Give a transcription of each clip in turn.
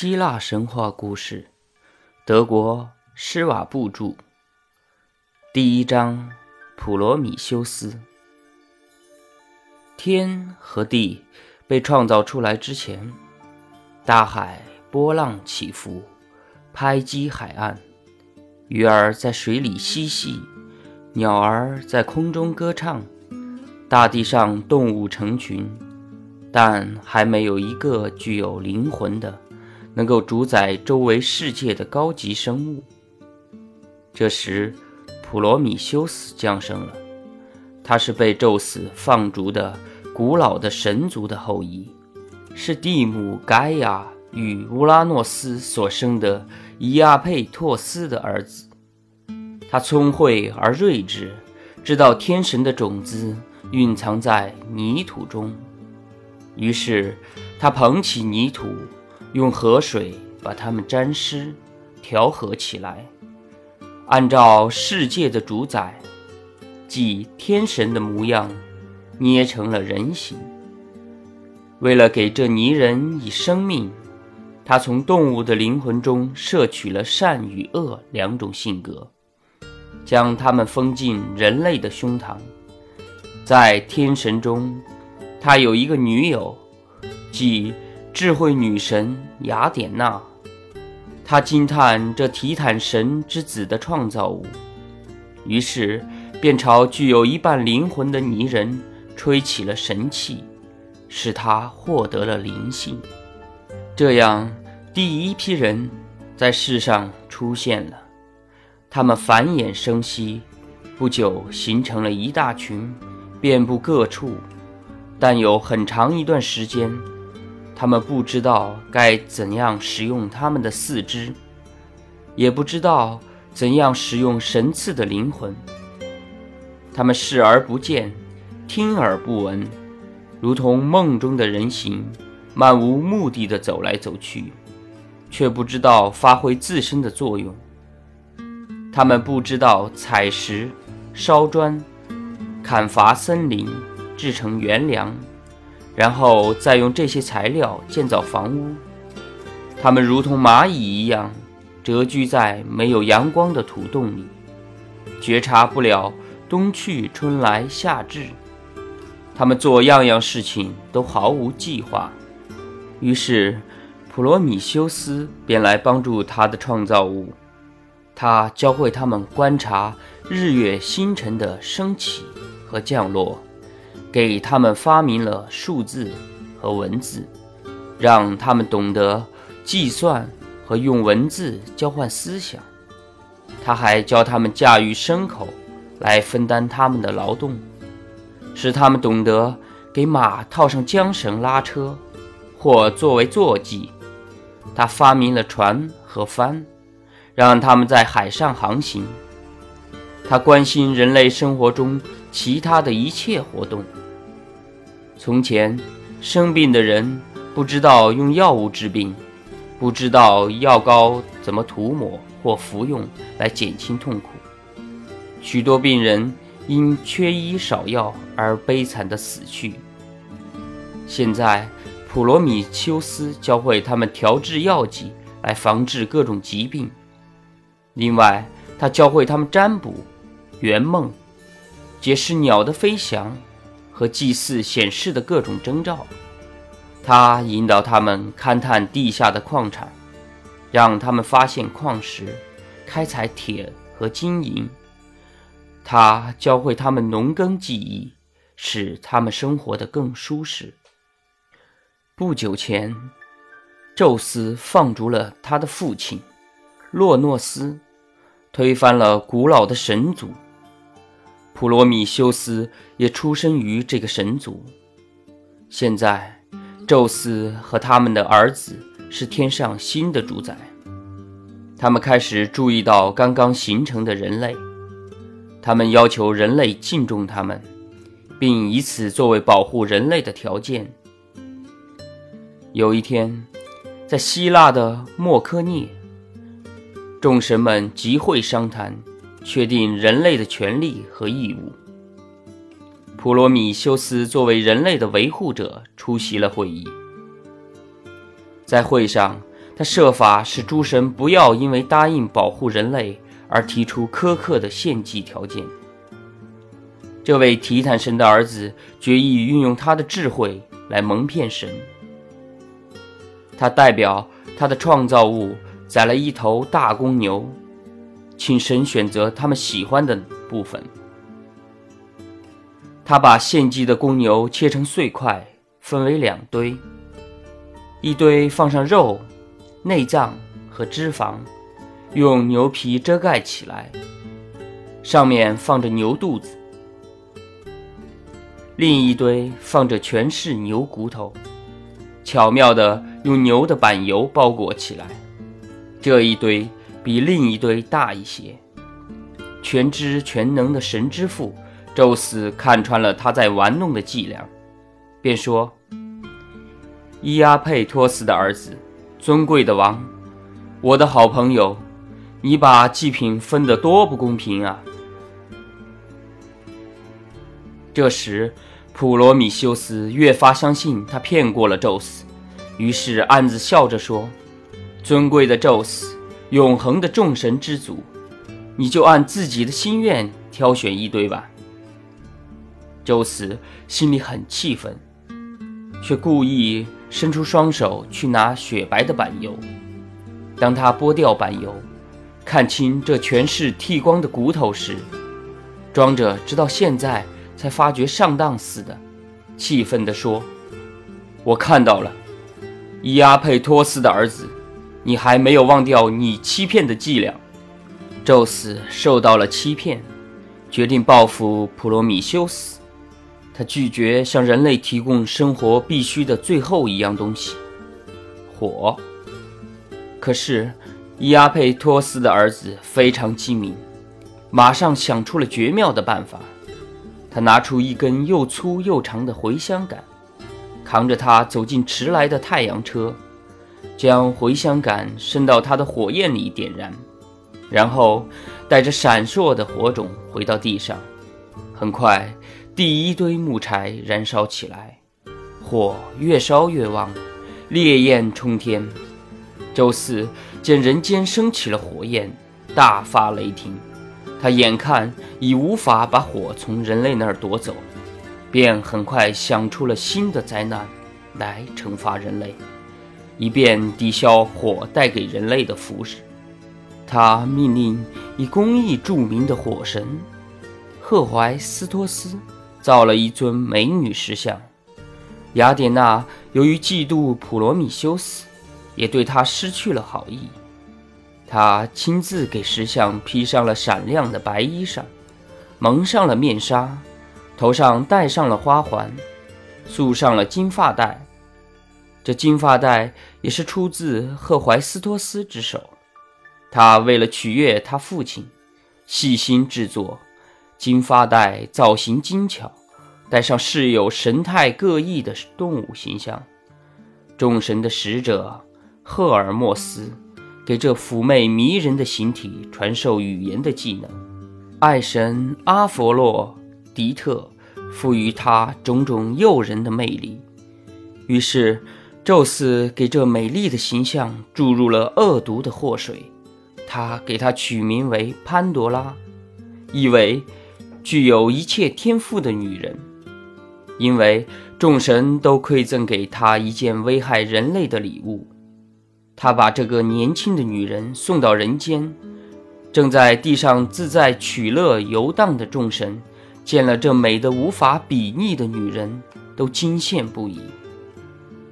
希腊神话故事，德国施瓦布著。第一章：普罗米修斯。天和地被创造出来之前，大海波浪起伏，拍击海岸；鱼儿在水里嬉戏，鸟儿在空中歌唱，大地上动物成群，但还没有一个具有灵魂的。能够主宰周围世界的高级生物。这时，普罗米修斯降生了。他是被宙斯放逐的古老的神族的后裔，是蒂姆盖亚与乌拉诺斯所生的伊阿佩托斯的儿子。他聪慧而睿智，知道天神的种子蕴藏在泥土中。于是，他捧起泥土。用河水把它们沾湿，调和起来，按照世界的主宰，即天神的模样，捏成了人形。为了给这泥人以生命，他从动物的灵魂中摄取了善与恶两种性格，将它们封进人类的胸膛。在天神中，他有一个女友，即。智慧女神雅典娜，她惊叹这提坦神之子的创造物，于是便朝具有一半灵魂的泥人吹起了神气，使他获得了灵性。这样，第一批人在世上出现了，他们繁衍生息，不久形成了一大群，遍布各处，但有很长一段时间。他们不知道该怎样使用他们的四肢，也不知道怎样使用神赐的灵魂。他们视而不见，听而不闻，如同梦中的人形，漫无目的的走来走去，却不知道发挥自身的作用。他们不知道采石、烧砖、砍伐森林，制成原粮。然后再用这些材料建造房屋，它们如同蚂蚁一样，蛰居在没有阳光的土洞里，觉察不了冬去春来夏至。他们做样样事情都毫无计划。于是，普罗米修斯便来帮助他的创造物，他教会他们观察日月星辰的升起和降落。给他们发明了数字和文字，让他们懂得计算和用文字交换思想。他还教他们驾驭牲口，来分担他们的劳动，使他们懂得给马套上缰绳拉车，或作为坐骑。他发明了船和帆，让他们在海上航行。他关心人类生活中其他的一切活动。从前，生病的人不知道用药物治病，不知道药膏怎么涂抹或服用来减轻痛苦。许多病人因缺医少药而悲惨地死去。现在，普罗米修斯教会他们调制药剂来防治各种疾病。另外，他教会他们占卜、圆梦、解释鸟的飞翔。和祭祀显示的各种征兆，他引导他们勘探地下的矿产，让他们发现矿石，开采铁和金银。他教会他们农耕技艺，使他们生活得更舒适。不久前，宙斯放逐了他的父亲洛诺斯，推翻了古老的神族。普罗米修斯也出生于这个神族。现在，宙斯和他们的儿子是天上新的主宰。他们开始注意到刚刚形成的人类，他们要求人类敬重他们，并以此作为保护人类的条件。有一天，在希腊的莫科涅，众神们集会商谈。确定人类的权利和义务。普罗米修斯作为人类的维护者出席了会议。在会上，他设法使诸神不要因为答应保护人类而提出苛刻的献祭条件。这位提坦神的儿子决意运用他的智慧来蒙骗神。他代表他的创造物宰了一头大公牛，请神选择他们喜欢的部分。他把献祭的公牛切成碎块，分为两堆，一堆放上肉、内脏和脂肪，用牛皮遮盖起来，上面放着牛肚子。另一堆放着全是牛骨头，巧妙地用牛的板油包裹起来。这一堆比另一堆大一些。全知全能的神之父宙斯看穿了他在玩弄的伎俩，便说：“伊阿佩托斯的儿子，尊贵的王，我的好朋友，你把祭品分得多不公平啊！”这时。普罗米修斯越发相信他骗过了宙斯，于是暗自笑着说：“尊贵的宙斯，永恒的众神之祖，你就按自己的心愿挑选一堆吧。”宙斯心里很气愤，却故意伸出双手去拿雪白的板油。当他剥掉板油，看清这全是剃光的骨头时，装着直到现在。才发觉上当似的，气愤地说：“我看到了，伊阿佩托斯的儿子，你还没有忘掉你欺骗的伎俩。”宙斯受到了欺骗，决定报复普罗米修斯。他拒绝向人类提供生活必须的最后一样东西——火。可是，伊阿佩托斯的儿子非常机敏，马上想出了绝妙的办法。他拿出一根又粗又长的茴香杆，扛着它走进迟来的太阳车，将茴香杆伸到他的火焰里点燃，然后带着闪烁的火种回到地上。很快，第一堆木柴燃烧起来，火越烧越旺，烈焰冲天。周四见人间升起了火焰，大发雷霆。他眼看已无法把火从人类那儿夺走，便很快想出了新的灾难，来惩罚人类，以便抵消火带给人类的腐蚀。他命令以工艺著名的火神赫淮斯托斯造了一尊美女石像。雅典娜由于嫉妒普罗米修斯，也对他失去了好意。他亲自给石像披上了闪亮的白衣裳，蒙上了面纱，头上戴上了花环，束上了金发带。这金发带也是出自赫怀斯托斯之手。他为了取悦他父亲，细心制作金发带，造型精巧，带上饰有神态各异的动物形象。众神的使者赫尔墨斯。给这妩媚迷人的形体传授语言的技能，爱神阿佛洛狄特赋予他种种诱人的魅力。于是，宙斯给这美丽的形象注入了恶毒的祸水，他给她取名为潘多拉，意为具有一切天赋的女人。因为众神都馈赠给她一件危害人类的礼物。他把这个年轻的女人送到人间，正在地上自在取乐游荡的众神，见了这美得无法比拟的女人，都惊羡不已。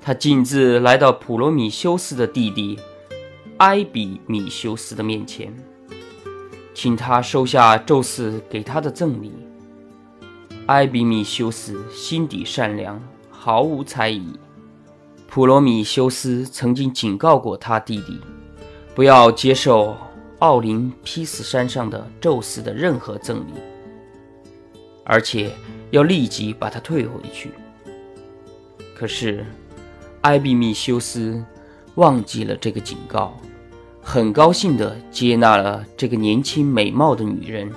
他径自来到普罗米修斯的弟弟埃比米修斯的面前，请他收下宙斯给他的赠礼。埃比米修斯心底善良，毫无猜疑。普罗米修斯曾经警告过他弟弟，不要接受奥林匹斯山上的宙斯的任何赠礼，而且要立即把它退回去。可是，埃比米修斯忘记了这个警告，很高兴地接纳了这个年轻美貌的女人。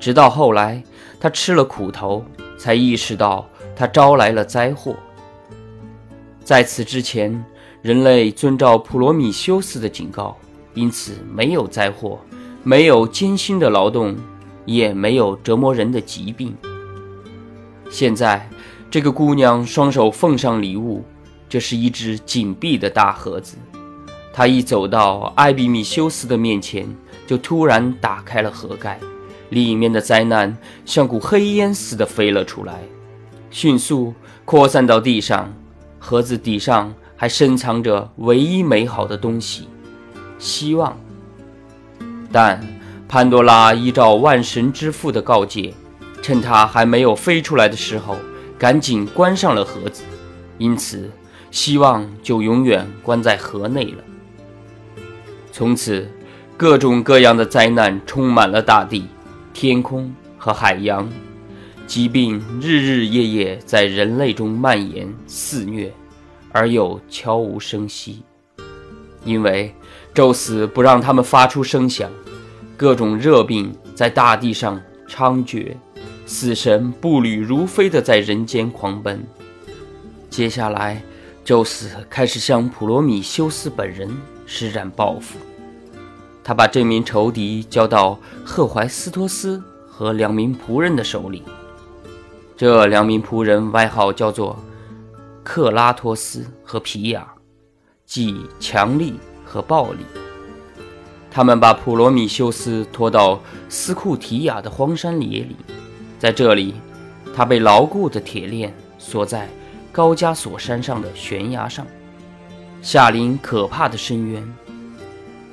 直到后来，他吃了苦头，才意识到他招来了灾祸。在此之前，人类遵照普罗米修斯的警告，因此没有灾祸，没有艰辛的劳动，也没有折磨人的疾病。现在，这个姑娘双手奉上礼物，这是一只紧闭的大盒子。他一走到艾比米修斯的面前，就突然打开了盒盖，里面的灾难像股黑烟似的飞了出来，迅速扩散到地上。盒子底上。还深藏着唯一美好的东西——希望。但潘多拉依照万神之父的告诫，趁它还没有飞出来的时候，赶紧关上了盒子。因此，希望就永远关在河内了。从此，各种各样的灾难充满了大地、天空和海洋，疾病日日夜夜在人类中蔓延肆虐。而又悄无声息，因为宙斯不让他们发出声响，各种热病在大地上猖獗，死神步履如飞地在人间狂奔。接下来，宙斯开始向普罗米修斯本人施展报复，他把这名仇敌交到赫淮斯托斯和两名仆人的手里，这两名仆人外号叫做。克拉托斯和皮亚，即强力和暴力。他们把普罗米修斯拖到斯库提亚的荒山野里，在这里，他被牢固的铁链锁在高加索山上的悬崖上，下临可怕的深渊。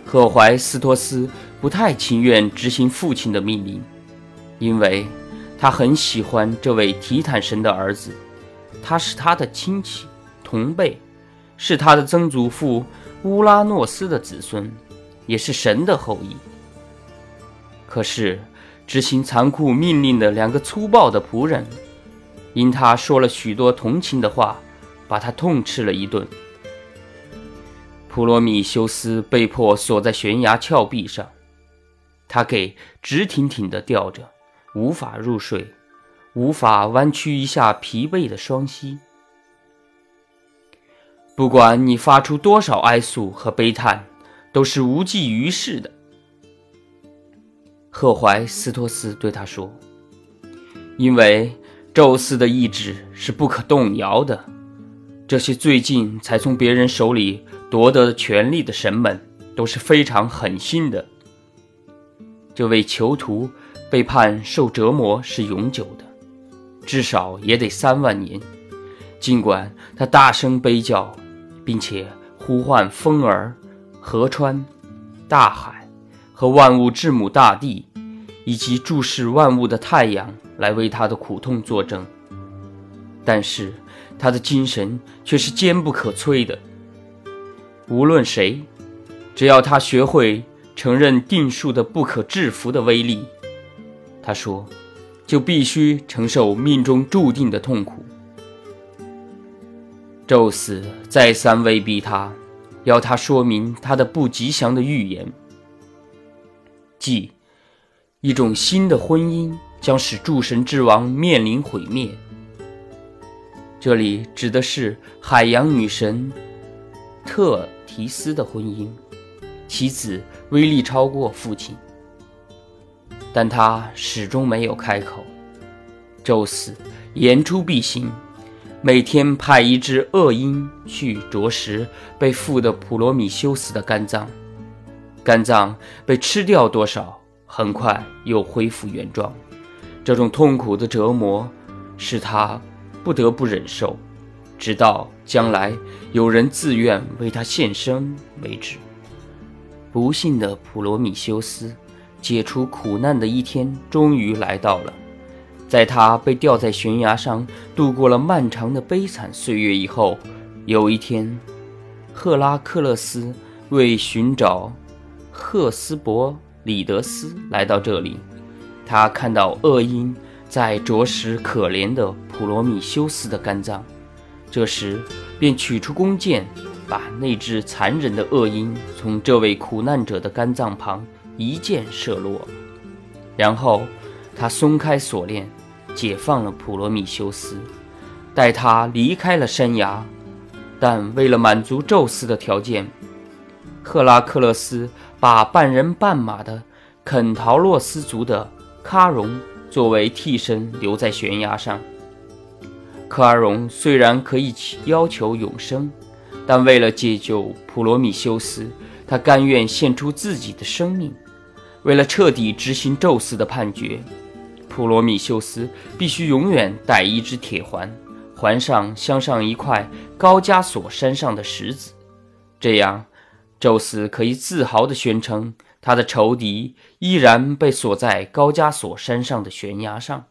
赫淮斯托斯不太情愿执行父亲的命令，因为他很喜欢这位提坦神的儿子。他是他的亲戚同辈，是他的曾祖父乌拉诺斯的子孙，也是神的后裔。可是，执行残酷命令的两个粗暴的仆人，因他说了许多同情的话，把他痛斥了一顿。普罗米修斯被迫锁在悬崖峭壁上，他给直挺挺地吊着，无法入睡。无法弯曲一下疲惫的双膝。不管你发出多少哀诉和悲叹，都是无济于事的。赫淮斯托斯对他说：“因为宙斯的意志是不可动摇的。这些最近才从别人手里夺得权力的神们都是非常狠心的。这位囚徒被判受折磨是永久的。”至少也得三万年。尽管他大声悲叫，并且呼唤风儿、河川、大海和万物之母大地，以及注视万物的太阳来为他的苦痛作证，但是他的精神却是坚不可摧的。无论谁，只要他学会承认定数的不可制服的威力，他说。就必须承受命中注定的痛苦。宙斯再三威逼他，要他说明他的不吉祥的预言，即一种新的婚姻将使诸神之王面临毁灭。这里指的是海洋女神特提斯的婚姻，其子威力超过父亲。但他始终没有开口。宙斯言出必行，每天派一只恶鹰去啄食被缚的普罗米修斯的肝脏，肝脏被吃掉多少，很快又恢复原状。这种痛苦的折磨使他不得不忍受，直到将来有人自愿为他献身为止。不幸的普罗米修斯。解除苦难的一天终于来到了，在他被吊在悬崖上度过了漫长的悲惨岁月以后，有一天，赫拉克勒斯为寻找赫斯伯里德斯来到这里，他看到恶鹰在啄食可怜的普罗米修斯的肝脏，这时便取出弓箭，把那只残忍的恶鹰从这位苦难者的肝脏旁。一箭射落，然后他松开锁链，解放了普罗米修斯，带他离开了山崖，但为了满足宙斯的条件，赫拉克勒斯把半人半马的肯陶洛斯族的喀戎作为替身留在悬崖上。喀戎虽然可以要求永生，但为了解救普罗米修斯，他甘愿献出自己的生命。为了彻底执行宙斯的判决，普罗米修斯必须永远戴一只铁环，环上镶上一块高加索山上的石子，这样，宙斯可以自豪地宣称他的仇敌依然被锁在高加索山上的悬崖上。